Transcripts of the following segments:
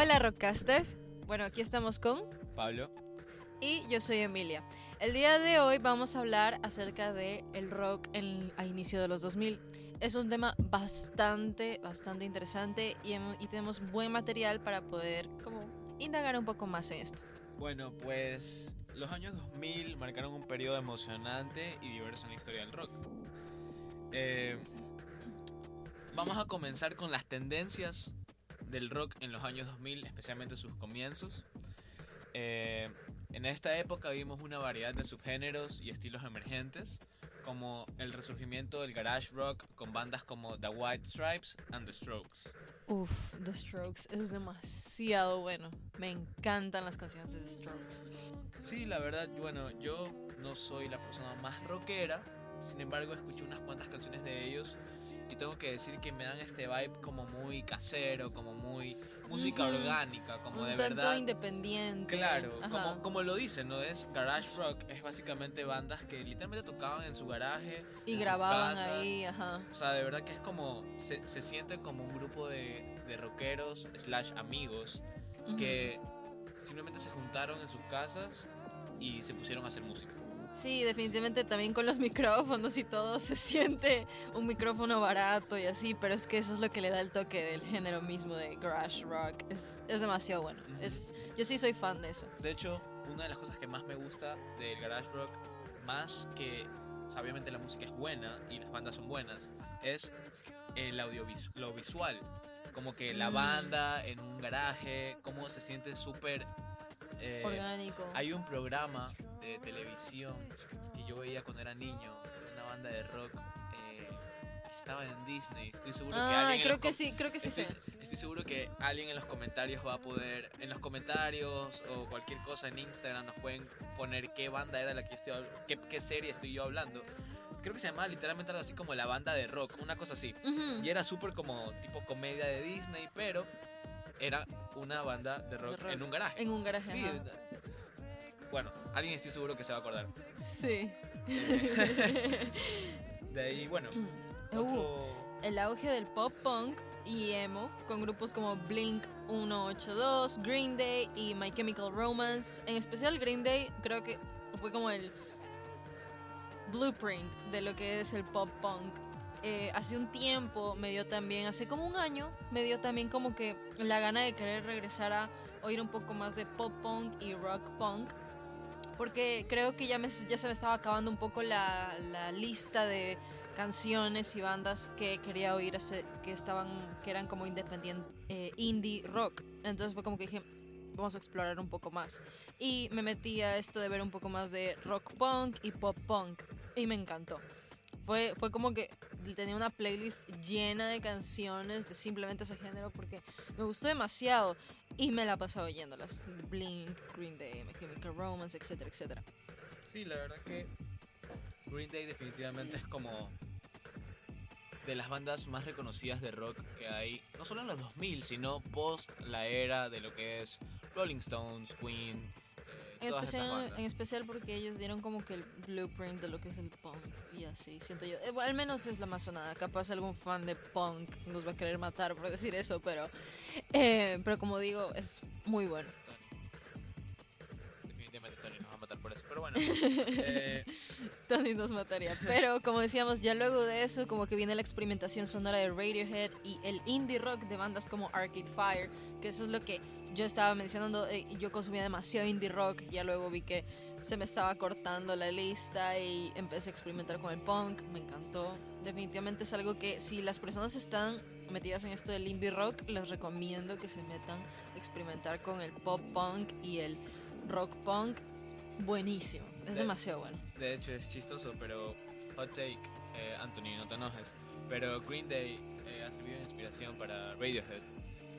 Hola Rockcasters. Bueno, aquí estamos con Pablo. y yo soy Emilia. El día de hoy vamos a hablar acerca de el rock en- a inicio de los 2000. Es un tema bastante, bastante interesante y, hemo- y tenemos buen material para poder como indagar un poco más en esto. Bueno, pues los años 2000 marcaron un periodo emocionante y diverso en la historia del rock. Eh, vamos a comenzar con las tendencias del rock en los años 2000, especialmente sus comienzos. Eh, en esta época vimos una variedad de subgéneros y estilos emergentes, como el resurgimiento del garage rock con bandas como The White Stripes and The Strokes. Uf, The Strokes es demasiado bueno. Me encantan las canciones de The Strokes. Sí, la verdad, bueno, yo no soy la persona más rockera, sin embargo escuché unas cuantas canciones de ellos y tengo que decir que me dan este vibe como muy casero, como muy música Ujú. orgánica, como un de tanto verdad. independiente. Claro, como, como lo dicen, ¿no? Es garage rock, es básicamente bandas que literalmente tocaban en su garaje. Y en sus grababan casas. ahí, ajá. O sea, de verdad que es como, se, se siente como un grupo de, de rockeros slash amigos que simplemente se juntaron en sus casas y se pusieron a hacer música. Sí, definitivamente también con los micrófonos y todo se siente un micrófono barato y así, pero es que eso es lo que le da el toque del género mismo de garage rock. Es, es demasiado bueno. Ujú. Es, yo sí soy fan de eso. De hecho, una de las cosas que más me gusta del garage rock, más que o sea, obviamente la música es buena y las bandas son buenas, es el audiovisual, lo visual. Como que la Mm. banda en un garaje, cómo se siente súper... eh, Orgánico. hay un programa de televisión que yo veía cuando era niño, de una banda de rock. eh, estaba en Disney, estoy seguro que Ah, alguien en creo los que sí, creo que sí Estoy, sé. estoy seguro que alguien en los comentarios va a poder, en los comentarios o cualquier cosa en Instagram nos pueden poner qué banda era la que estoy, hab- qué, qué serie estoy yo hablando. Creo que se llamaba literalmente algo así como la banda de rock, una cosa así. Ujú. Y era súper como tipo comedia de Disney, pero era una banda de rock, rock. en un garaje. En un garaje. Sí, ajá. bueno, alguien estoy seguro que se va a acordar. Sí. De ahí, bueno, Uh, otro... el auge del pop punk y emo con grupos como Blink 182, Green Day y My Chemical Romance. En especial Green Day creo que fue como el blueprint de lo que es el pop punk. Eh, hace un tiempo me dio también, hace como un año, me dio también como que la gana de querer regresar a oír un poco más de pop punk y rock punk. Porque creo que ya, me, ya se me estaba acabando un poco la, la lista de canciones y bandas que quería oír que estaban que eran como independiente eh, indie rock. Entonces fue como que dije vamos a explorar un poco más. Y me metí a esto de ver un poco más de rock punk y pop punk y me encantó. Fue, fue como que tenía una playlist llena de canciones de simplemente ese género porque me gustó demasiado y me la pasaba oyéndolas Blink, Green Day, My Chemical Romance, etcétera, etcétera. Sí, la verdad que Green Day definitivamente es como de las bandas más reconocidas de rock que hay, no solo en los 2000, sino post la era de lo que es Rolling Stones, Queen, En especial, bandas. en especial porque ellos dieron como que el blueprint de lo que es el punk y así, siento yo. Eh, bueno, al menos es la más sonada. Capaz algún fan de punk nos va a querer matar por decir eso, pero, eh, pero como digo, es muy bueno. Definitivamente Tony nos va a matar por eso, pero bueno. eh, Tony nos mataría. Pero como decíamos, ya luego de eso, como que viene la experimentación sonora de Radiohead y el indie rock de bandas como Arcade Fire, que eso es lo que yo estaba mencionando. eh, yo consumía demasiado indie rock, ya luego vi que se me estaba cortando la lista y empecé a experimentar con el punk, me encantó. Definitivamente es algo que si las personas están metidas en esto del indie rock, les recomiendo que se metan a experimentar con el pop punk y el rock punk. Buenísimo, es De- demasiado bueno. de hecho es chistoso, pero hot take, eh, Anthony, no te enojes, pero Green Day eh, ha servido de inspiración para Radiohead.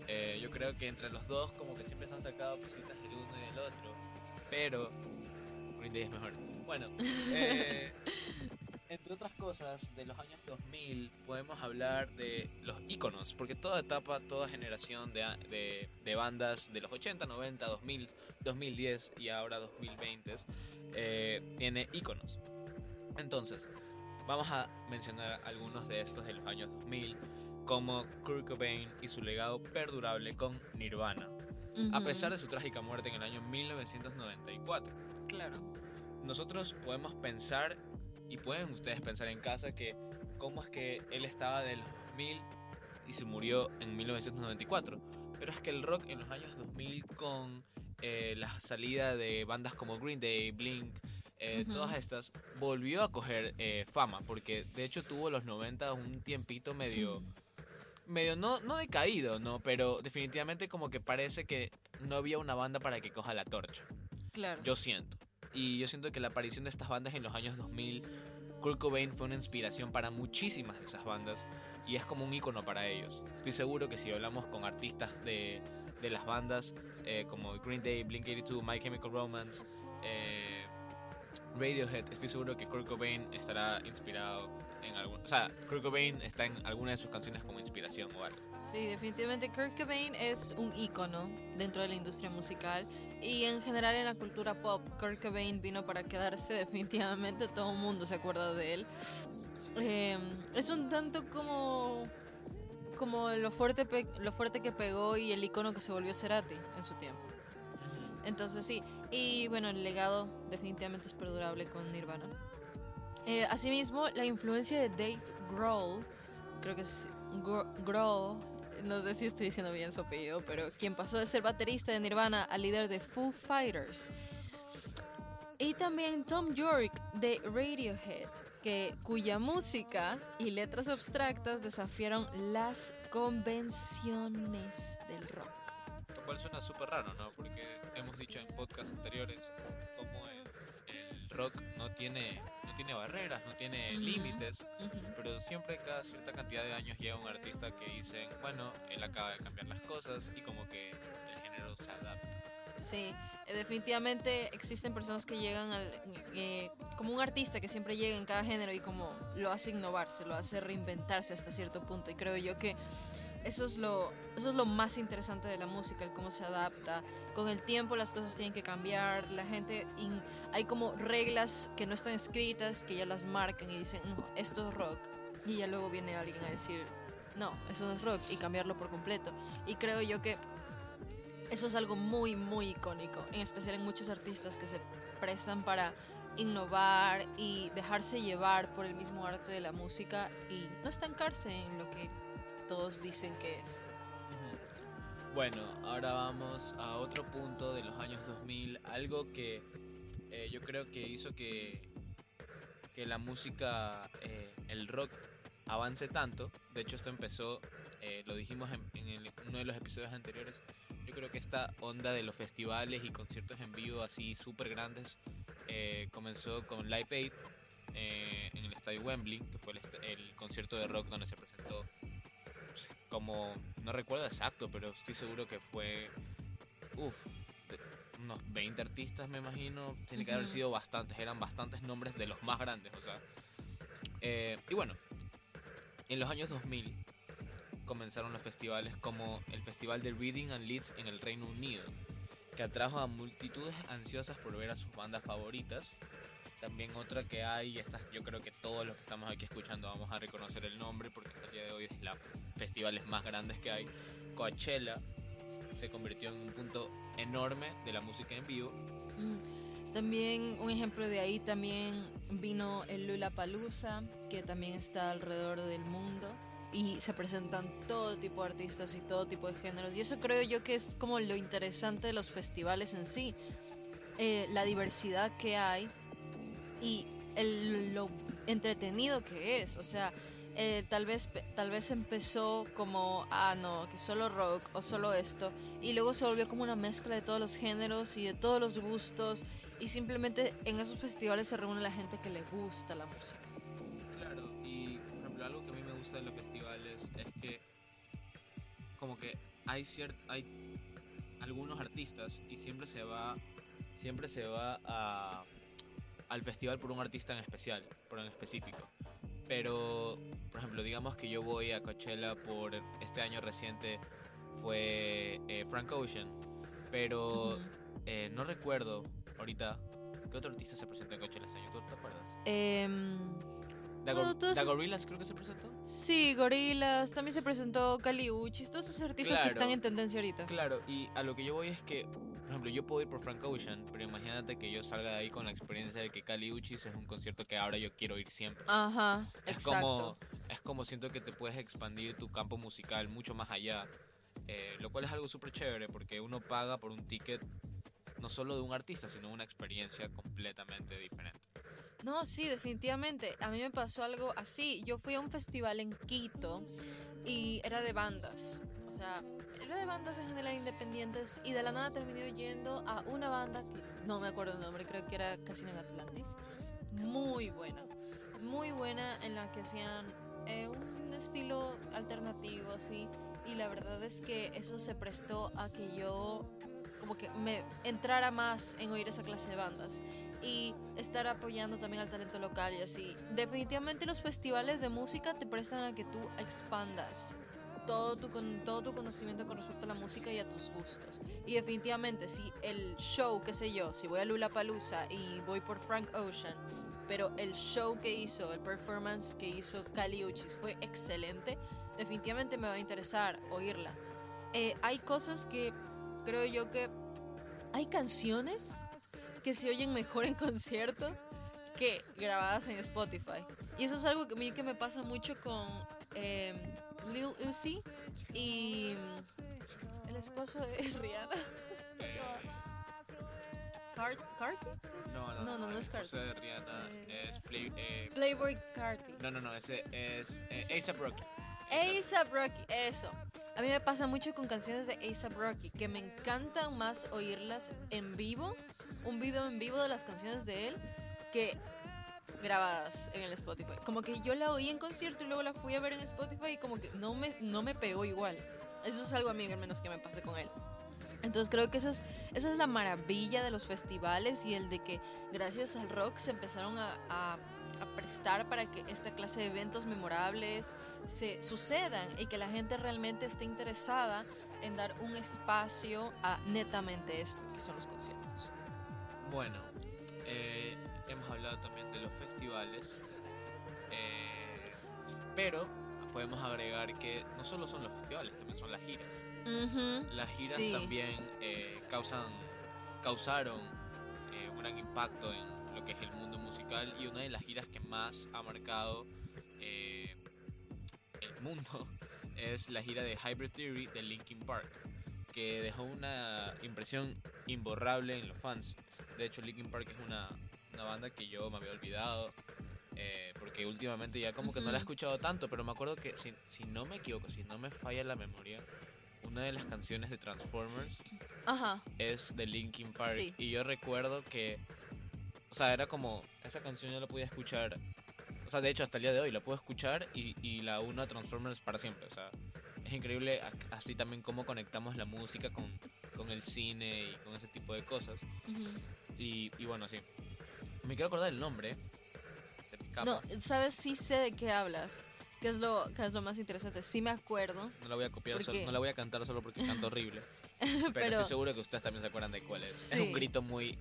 Eh, yo creo que entre los dos como que siempre se han sacado cositas del uno y del otro, pero Green Day es mejor. Bueno, eh, entre otras cosas, de los años 2000 podemos hablar de los íconos, porque toda etapa, toda generación de, de, de bandas de los 80, 90, 2000, 2010 y ahora 2020 eh, tiene íconos. Entonces, vamos a mencionar algunos de estos de los años 2000. Como Kurt Cobain y su legado perdurable con Nirvana, a pesar de su trágica muerte en el año 1994. Claro. Nosotros podemos pensar, y pueden ustedes pensar en casa, que cómo es que él estaba de los 2000 y se murió en 1994. Pero es que el rock en los años 2000 con eh, la salida de bandas como Green Day, Blink, eh, todas estas, volvió a coger eh, fama, porque de hecho tuvo los 90 un tiempito medio... Medio no, no decaído, ¿no? Pero definitivamente como que parece que no había una banda para que coja la torcha. Claro. Yo siento. Y yo siento que la aparición de estas bandas en los años 2000, Kurt Cobain fue una inspiración para muchísimas de esas bandas y es como un icono para ellos. Estoy seguro que si hablamos con artistas de, de las bandas eh, como Green Day, Blink-182, My Chemical Romance, eh, Radiohead, estoy seguro que Kurt Cobain estará inspirado en algún... O sea, Kurt Cobain está en alguna de sus canciones como inspiración o algo. Sí, definitivamente Kurt Cobain es un icono dentro de la industria musical y en general en la cultura pop. Kurt Cobain vino para quedarse definitivamente, todo el mundo se acuerda de él. Eh, es un tanto como como lo fuerte lo fuerte que pegó y el icono que se volvió Cerati en su tiempo. Entonces sí, y bueno, el legado definitivamente es perdurable con Nirvana. Eh, asimismo, la influencia de Dave Grohl, creo que es Grohl, no sé si estoy diciendo bien su apellido, pero quien pasó de ser baterista de Nirvana al líder de Foo Fighters. Y también Tom York de Radiohead, que, cuya música y letras abstractas desafiaron las convenciones del rock. Cual suena súper raro, ¿no? Porque hemos dicho en podcasts anteriores cómo el, rock no tiene, no tiene barreras, no tiene límites, pero siempre cada cierta cantidad de años llega un artista que dice, bueno, él acaba de cambiar las cosas y como que el género se adapta. Sí, eh, definitivamente existen personas que llegan al, eh, como un artista que siempre llega en cada género y como lo hace innovarse, lo hace reinventarse hasta cierto punto. Y creo yo que eso es lo, eso es lo más interesante de la música, el cómo se adapta. Con el tiempo las cosas tienen que cambiar, la gente, hay como reglas que no están escritas, que ya las marcan y dicen, no, esto es rock. Y ya luego viene alguien a decir, no, eso no es rock y cambiarlo por completo. Y creo yo que eso es algo muy, muy icónico, en especial en muchos artistas que se prestan para innovar y dejarse llevar por el mismo arte de la música y no estancarse en lo que todos dicen que es. Bueno, ahora vamos a otro punto de los años 2000, algo que eh, yo creo que hizo que, que la música, eh, el rock, avance tanto. De hecho, esto empezó, eh, lo dijimos en, uno de los episodios anteriores, yo creo que esta onda de los festivales y conciertos en vivo así súper grandes comenzó con Live Aid en el estadio Wembley, que fue el, concierto de rock donde se presentó como, no recuerdo exacto, pero estoy seguro que fue, uff, unos 20 artistas me imagino, tiene que haber sido bastantes, eran bastantes nombres de los más grandes, o sea. Eh, y bueno, en los años 2000 comenzaron los festivales como el Festival de Reading and Leeds en el Reino Unido, que atrajo a multitudes ansiosas por ver a sus bandas favoritas. También otra que hay, yo creo que todos los que estamos aquí escuchando vamos a reconocer el nombre porque hasta el día de hoy es la festivales más grandes que hay. Coachella se convirtió en un punto enorme de la música en vivo. Mm, también un ejemplo de ahí también vino el Lula Palusa, que también está alrededor del mundo y se presentan todo tipo de artistas y todo tipo de géneros. Y eso creo yo que es como lo interesante de los festivales en sí, eh, la diversidad que hay y el, lo entretenido que es. O sea, eh, tal, vez, tal vez empezó como, ah, no, que solo rock o solo esto, y luego se volvió como una mezcla de todos los géneros y de todos los gustos, y simplemente en esos festivales se reúne la gente que le gusta la música. Claro, y por ejemplo, algo que a mí me gusta de los festivales es que como que hay ciert, hay algunos artistas y siempre se va siempre se va a, al festival por un artista en especial, por en específico. Pero, por ejemplo, digamos que yo voy a Coachella por este año reciente fue eh, Frank Ocean, pero eh, no recuerdo ahorita qué otro artista se presentó en Coachella este año. ¿Tú te acuerdas? Eh, The, Gorillaz creo que se presentó. Sí, Gorilas, también se presentó Caliuchis, todos esos artistas que Claro. están en tendencia ahorita. Claro, y a lo que yo voy es que, por ejemplo, yo puedo ir por Frank Ocean, pero imagínate que yo salga de ahí con la experiencia de que Cali Uchis es un concierto que ahora yo quiero ir siempre. Ajá, Es exacto. como, es como siento que te puedes expandir tu campo musical mucho más allá, eh, lo cual es algo súper chévere porque uno paga por un ticket no solo de un artista, sino una experiencia completamente diferente. No, sí, definitivamente. A mí me pasó algo así. Yo fui a un festival en Quito y era de bandas. Sea, era de bandas en general independientes y de la nada terminé yendo a una banda que no me acuerdo el nombre, creo que era Casino en Atlantis. Muy buena. Muy buena en la que hacían eh, un estilo alternativo así. Y la verdad es que eso se prestó a que yo como que me entrara más en oír esa clase de bandas y estar apoyando también al talento local y así. Definitivamente los festivales de música te prestan a que tú expandas todo tu, con, todo tu conocimiento con respecto a la música y a tus gustos. Y definitivamente si el show, qué sé yo, si voy a Lula Palusa y voy por Frank Ocean, pero el show que hizo, el performance que hizo Cali Uchis fue excelente, definitivamente me va a interesar oírla. Eh, hay cosas que creo yo que hay canciones que se oyen mejor en concierto que grabadas en Spotify. Y eso es algo que que me pasa mucho con eh, Lil Uzi y mm, el esposo de Rihanna. Cart Carti? No, no, No, no, no es el esposo Cardi. de Rihanna Es- Play- eh, Playboy Carti. no, no, no, ese es eh, A$AP Rocky. ASAP Rocky, eso. A mí me pasa mucho con canciones de ASAP Rocky, que me encantan más oírlas en vivo, un video en vivo de las canciones de él, que grabadas en el Spotify. Como que yo la oí en concierto y luego la fui a ver en Spotify y como que no me, no me pegó igual. Eso es algo a mí al menos que me pasa con él. Entonces creo que esa es, esa es la maravilla de los festivales y el de que gracias al rock se empezaron a, a- a prestar para que esta clase de eventos memorables se sucedan y que la gente realmente esté interesada en dar un espacio a netamente esto, que son los conciertos. Bueno, eh, hemos hablado también de los festivales, eh, pero podemos agregar que no solo son los festivales, también son las giras. Las giras sí. también eh, causan, causaron un gran impacto en lo que es el mundo musical y una de las giras que más ha marcado el mundo es la gira de Hybrid Theory de Linkin Park, que dejó una impresión imborrable en los fans. De hecho, Linkin Park es una, una banda que yo me había olvidado. eh, porque últimamente ya como que no la he escuchado tanto, pero me acuerdo que si, si no me equivoco, si no me falla la memoria, una de las canciones de Transformers Ajá, es de Linkin Park. Sí. Y yo recuerdo que, o sea, era como, esa canción yo la podía escuchar, o sea, de hecho hasta el día de hoy la puedo escuchar y, y la uno a Transformers para siempre. O sea, es increíble así también cómo conectamos la música con, con el cine y con ese tipo de cosas. ujú. Y, y bueno, sí. Me quiero acordar el nombre. Se me escapa. No, ¿sabes? Sí sé de qué hablas. Que es lo, que es lo más interesante. Sí me acuerdo. No la voy a copiar, ¿Por solo- no la voy a cantar solo porque canto horrible. Pero, Pero, estoy seguro que ustedes también se acuerdan de cuál es. Es Sí. un grito muy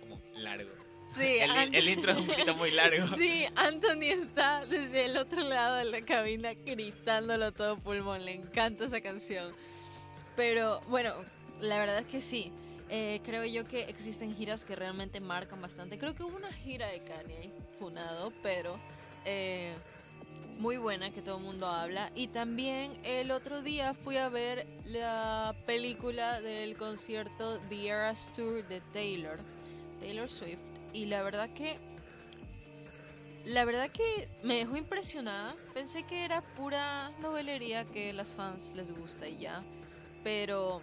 como largo. sí, El, el intro es un grito muy largo. Sí, Anthony está desde el otro lado de la cabina gritándolo a todo pulmón. Le encanta esa canción. Pero bueno, la verdad es que sí. Eh, creo yo que existen giras que realmente marcan bastante. Creo que hubo una gira de Kanye, funado, pero eh, muy buena que todo el mundo habla. Y también el otro día fui a ver la película del concierto The Eras Tour de Taylor, Taylor Swift. Y la verdad que la verdad que me dejó impresionada. Pensé que era pura novelería que las fans les gusta y ya. Pero.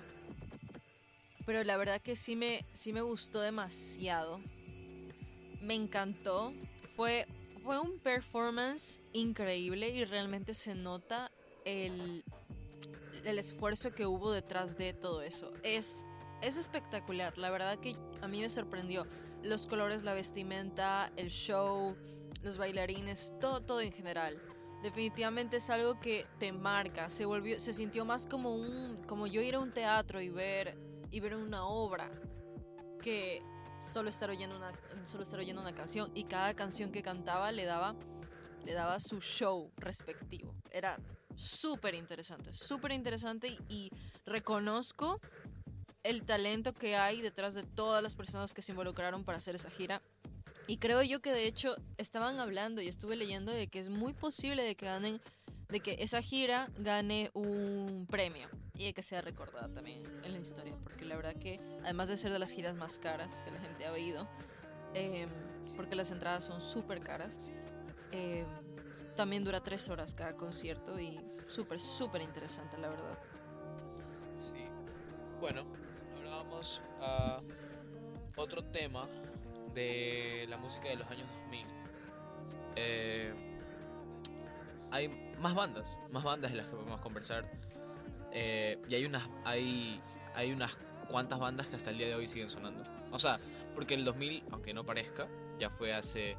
Pero la verdad que sí me, sí me gustó demasiado. Me encantó. Fue, fue un performance increíble y realmente se nota el, el esfuerzo que hubo detrás de todo eso. Es, es espectacular. La verdad que a mí me sorprendió. Los colores, la vestimenta, el show, los bailarines, todo, todo en general. Definitivamente es algo que te marca. Se volvió, se sintió más como un, como yo ir a un teatro y ver, y ver una obra que solo estar oyendo una, solo estar oyendo una canción. Y cada canción que cantaba le daba le daba su show respectivo. Era súper interesante, súper interesante y, y reconozco el talento que hay detrás de todas las personas que se involucraron para hacer esa gira. Y creo yo que de hecho estaban hablando y estuve leyendo de que es muy posible de que ganen, de que esa gira gane un premio y de que sea recordada también en la historia, porque la verdad que además de ser de las giras más caras que la gente ha oído, eh, porque las entradas son súper caras, eh, también dura tres horas cada concierto y súper, súper interesante, la verdad. Sí. Bueno, ahora vamos a otro tema de la música de los años 2000. Eh, hay más bandas, más bandas de las que podemos conversar. Eh, y hay unas, hay, hay unas cuantas bandas que hasta el día de hoy siguen sonando. O sea, porque el 2000, aunque no parezca, ya fue hace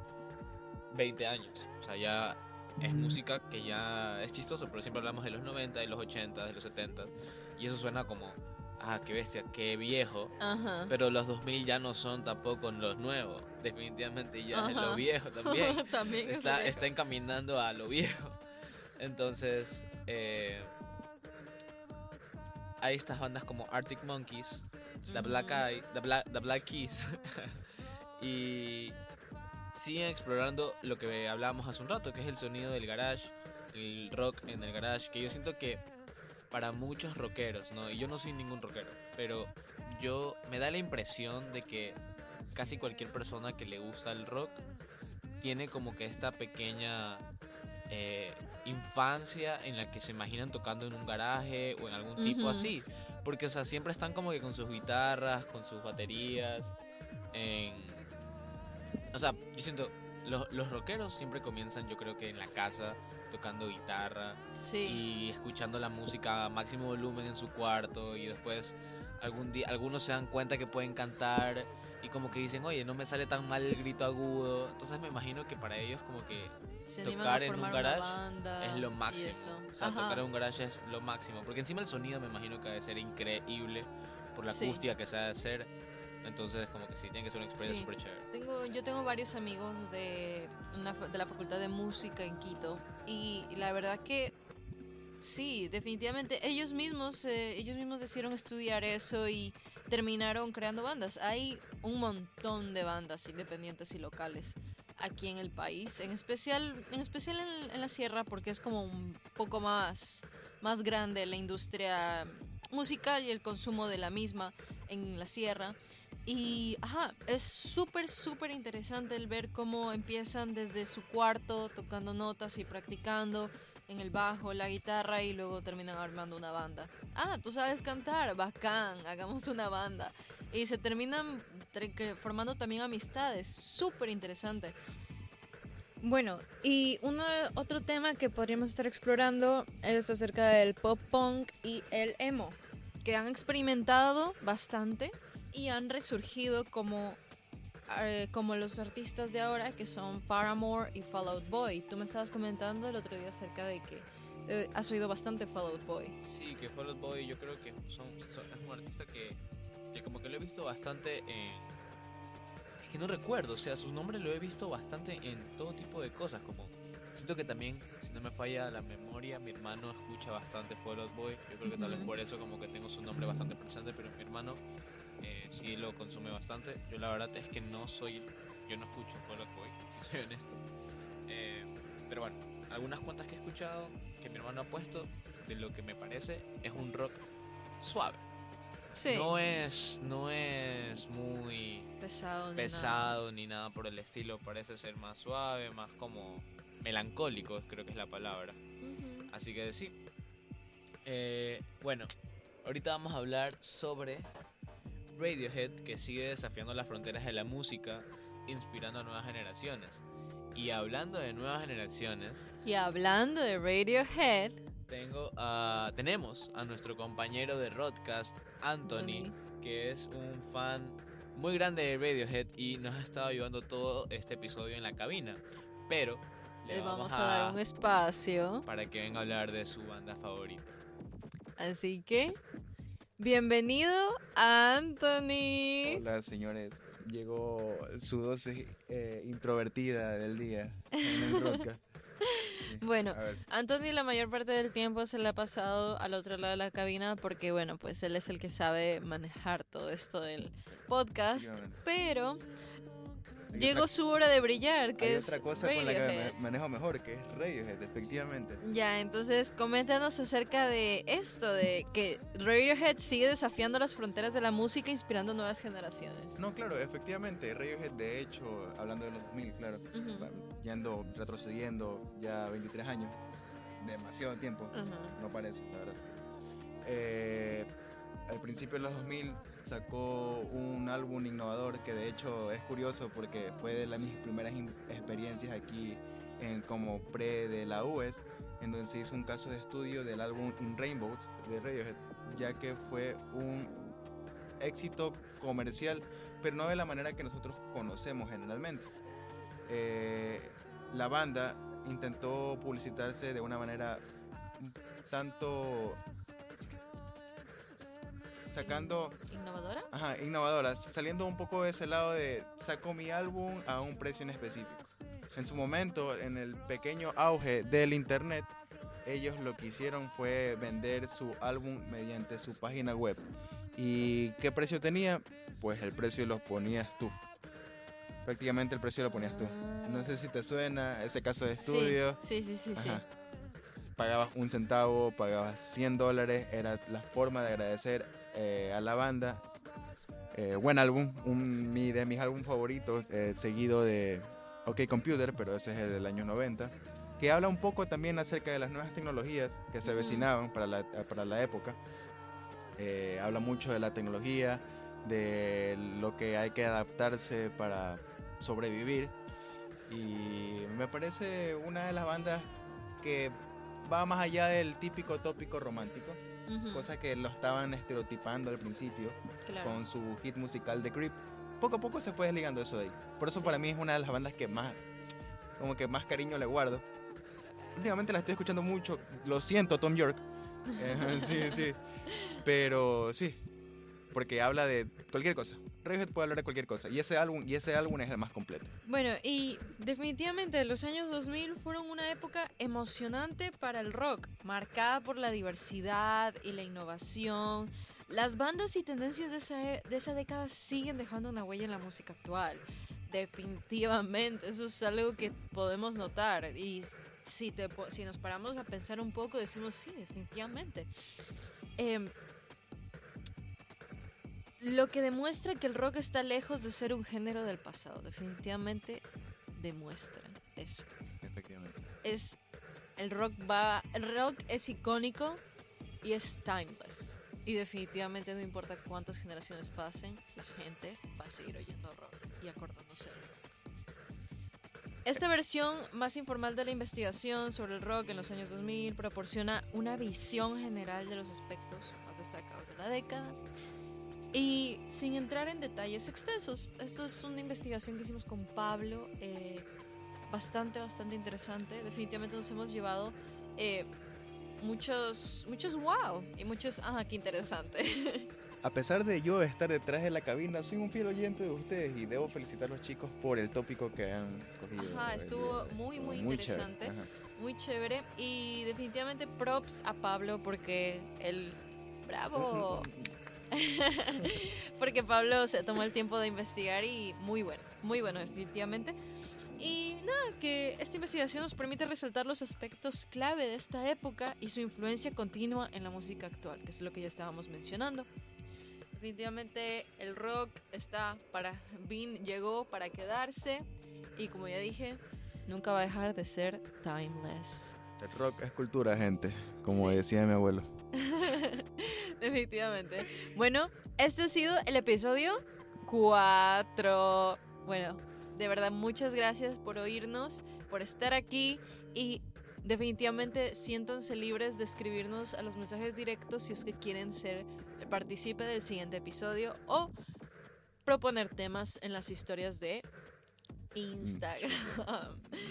20 años. O sea, ya es música que ya es chistoso, pero siempre hablamos de los 90, de los 80, de los 70. Y eso suena como, ah, qué bestia, qué viejo. Ajá. Pero los 2000 ya no son tampoco los nuevos. Definitivamente ya es lo viejo también. también es está, viejo. está encaminando a lo viejo. Entonces, eh, hay estas bandas como Arctic Monkeys, The Black. Eye, The Black, The Black Keys. y siguen explorando lo que hablábamos hace un rato, que es el sonido del garage, el rock en el garage, que yo siento que para muchos rockeros, ¿no? Y yo no soy ningún rockero, pero yo me da la impresión de que casi cualquier persona que le gusta el rock tiene como que esta pequeña eh, infancia en la que se imaginan tocando en un garaje o en algún tipo así. Porque, o sea, siempre están como que con sus guitarras, con sus baterías. En... O sea, yo siento, los, los rockeros siempre comienzan, yo creo que en la casa, tocando guitarra Sí. y escuchando la música a máximo volumen en su cuarto y después algún día algunos se dan cuenta que pueden cantar y como que dicen, oye, no me sale tan mal el grito agudo. Entonces me imagino que para ellos como que Se tocar en un garage es lo máximo. O sea, Ajá. tocar en un garage es lo máximo. Porque encima el sonido me imagino que debe ser increíble por la Sí. acústica que se ha de hacer. Entonces como que sí, tiene que ser una experiencia Sí. súper chévere. Tengo, yo tengo varios amigos de, una, de la Facultad de Música en Quito y la verdad que sí, definitivamente ellos mismos, eh, ellos mismos decidieron estudiar eso y terminaron creando bandas. Hay un montón de bandas independientes y locales aquí en el país, en especial, en, especial en, la sierra porque es como un poco más, más grande la industria musical y el consumo de la misma en la sierra. Y, ajá, es súper, súper interesante el ver cómo empiezan desde su cuarto tocando notas y practicando en el bajo, la guitarra y luego terminan armando una banda. Ah, tú sabes cantar, bacán, hagamos una banda. Y se terminan formando también amistades, súper interesante. Bueno, y uno, otro tema que podríamos estar explorando es acerca del pop punk y el emo, que han experimentado bastante y han resurgido como, eh, como los artistas de ahora que son Paramore y Fall Out Boy. Tú me estabas comentando el otro día acerca de que eh, has oído bastante Fall Out Boy. Sí, que Fall Out Boy yo creo que son, son- es un artista que, que como que lo he visto bastante en... Es que no recuerdo, o sea, sus nombres lo he visto bastante en todo tipo de cosas, como... Siento que también, si no me falla la memoria, mi hermano escucha bastante Fall Out Boy. Yo creo que tal vez por eso como que tengo su nombre bastante presente, pero mi hermano sí lo consume bastante. Yo la verdad es que no soy... Yo no escucho Out Boy, si soy honesto. Eh, pero bueno, algunas cuantas que he escuchado que mi hermano ha puesto, de lo que me parece, es un rock suave. Sí. No es, no es muy pesado. ni nada. pesado ni nada por el estilo. Parece ser más suave, más como melancólico, creo que es la palabra. Ujú. Así que sí. Eh, bueno, ahorita vamos a hablar sobre Radiohead, que sigue desafiando las fronteras de la música, inspirando a nuevas generaciones. Y hablando de nuevas generaciones, Y hablando de Radiohead, tengo a, tenemos a nuestro compañero de Rodcast, Anthony, Anthony. que es un fan muy grande de Radiohead y nos ha estado ayudando todo este episodio en la cabina. Pero le vamos a dar un espacio. para que venga a hablar de su banda favorita. Así que, bienvenido Anthony. Hola señores, llegó su dosis eh, introvertida del día en el podcast. Bueno, Anthony la mayor parte del tiempo se le ha pasado al otro lado de la cabina porque, bueno, pues él es el que sabe manejar todo esto del podcast. Pero llegó su hora de brillar, que hay es otra cosa con la que Radiohead. manejo mejor, que es Radiohead, efectivamente. Ya, entonces coméntanos acerca de esto, de que Radiohead sigue desafiando las fronteras de la música, inspirando nuevas generaciones. No, claro, efectivamente, Radiohead, de hecho, hablando de los 2000, claro, Ujú. va- yendo, retrocediendo ya 23 años, demasiado tiempo, Ajá. no parece, la verdad. Eh, al principio de los 2000 sacó un álbum innovador que de hecho es curioso porque fue de las mis primeras experiencias aquí en como pre de la US, en donde se hizo un caso de estudio del álbum In Rainbows de Radiohead, ya que fue un éxito comercial, pero no de la manera que nosotros conocemos generalmente. Eh, la banda intentó publicitarse de una manera tanto sacando ¿Innovadora? Ajá, innovadoras, saliendo un poco de ese lado de saco mi álbum a un precio en específico. En su momento, en el pequeño auge del internet, ellos lo que hicieron fue vender su álbum mediante su página web. ¿Y qué precio tenía? Pues el precio lo ponías tú. Prácticamente el precio lo ponías tú. No sé si te suena ese caso de estudio. Sí, sí, sí, sí. sí. Ajá. Pagabas un centavo, pagabas 100 dólares, era la forma de agradecer eh, a la banda. Eh, buen álbum, un mi- de mis álbumes favoritos, eh, seguido de OK Computer, pero ese es el del año 90, que habla un poco también acerca de las nuevas tecnologías que se avecinaban para la, para la época. Habla mucho de la tecnología, de lo que hay que adaptarse para sobrevivir. Y me parece una de las bandas que va más allá del típico tópico romántico, Cosa que lo estaban estereotipando al principio claro. con su hit musical The Creep. Poco a poco se fue desligando eso de ahí. Por eso Sí. para mí es una de las bandas que más, como que más cariño le guardo. Últimamente la estoy escuchando mucho, lo siento Tom York. Eh, sí, sí. Pero sí, porque habla de cualquier cosa. Radiohead puede hablar de cualquier cosa y ese álbum y ese álbum es el más completo. Bueno, y definitivamente los años 2000 fueron una época emocionante para el rock, marcada por la diversidad y la innovación. Las bandas y tendencias de esa, de esa década siguen dejando una huella en la música actual. Definitivamente, eso es algo que podemos notar. Y si, te, si nos paramos a pensar un poco, decimos sí, definitivamente. Em, lo que demuestra que el rock está lejos de ser un género del pasado. Definitivamente demuestra eso. Efectivamente. Es el rock va, el rock es icónico y es timeless. Y definitivamente no importa cuántas generaciones pasen, la gente va a seguir oyendo rock y acordándose del rock. Esta versión más informal de la investigación sobre el rock en los años 2000 proporciona una visión general de los aspectos más destacados de la década y sin entrar en detalles extensos. Esto es una investigación que hicimos con Pablo, eh, bastante, bastante interesante. Definitivamente nos hemos llevado eh, muchos, muchos wow y muchos, ah, qué interesante. A pesar de yo estar detrás de la cabina, soy un fiel oyente de ustedes y debo felicitar a los chicos por el tópico que han cogido. Ajá, estuvo muy, muy interesante. Muy chévere y definitivamente props a Pablo porque él, bravo. porque Pablo se tomó el tiempo de investigar y muy bueno, muy bueno definitivamente. Y nada, que esta investigación nos permite resaltar los aspectos clave de esta época y su influencia continua en la música actual, que es lo que ya estábamos mencionando. Definitivamente el rock está para, Bean llegó para quedarse y como ya dije, nunca va a dejar de ser timeless. El rock es cultura, gente, como Sí. decía mi abuelo. Definitivamente. Bueno, este ha sido el episodio 4. Bueno, de verdad, muchas gracias por oírnos, por estar aquí y definitivamente siéntanse libres de escribirnos a los mensajes directos si es que quieren ser partícipe del siguiente episodio o proponer temas en las historias de Instagram.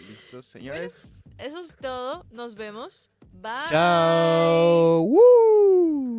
¿Listos, señores? Eso es todo. Nos vemos. Bye. Chao. ¡Woo!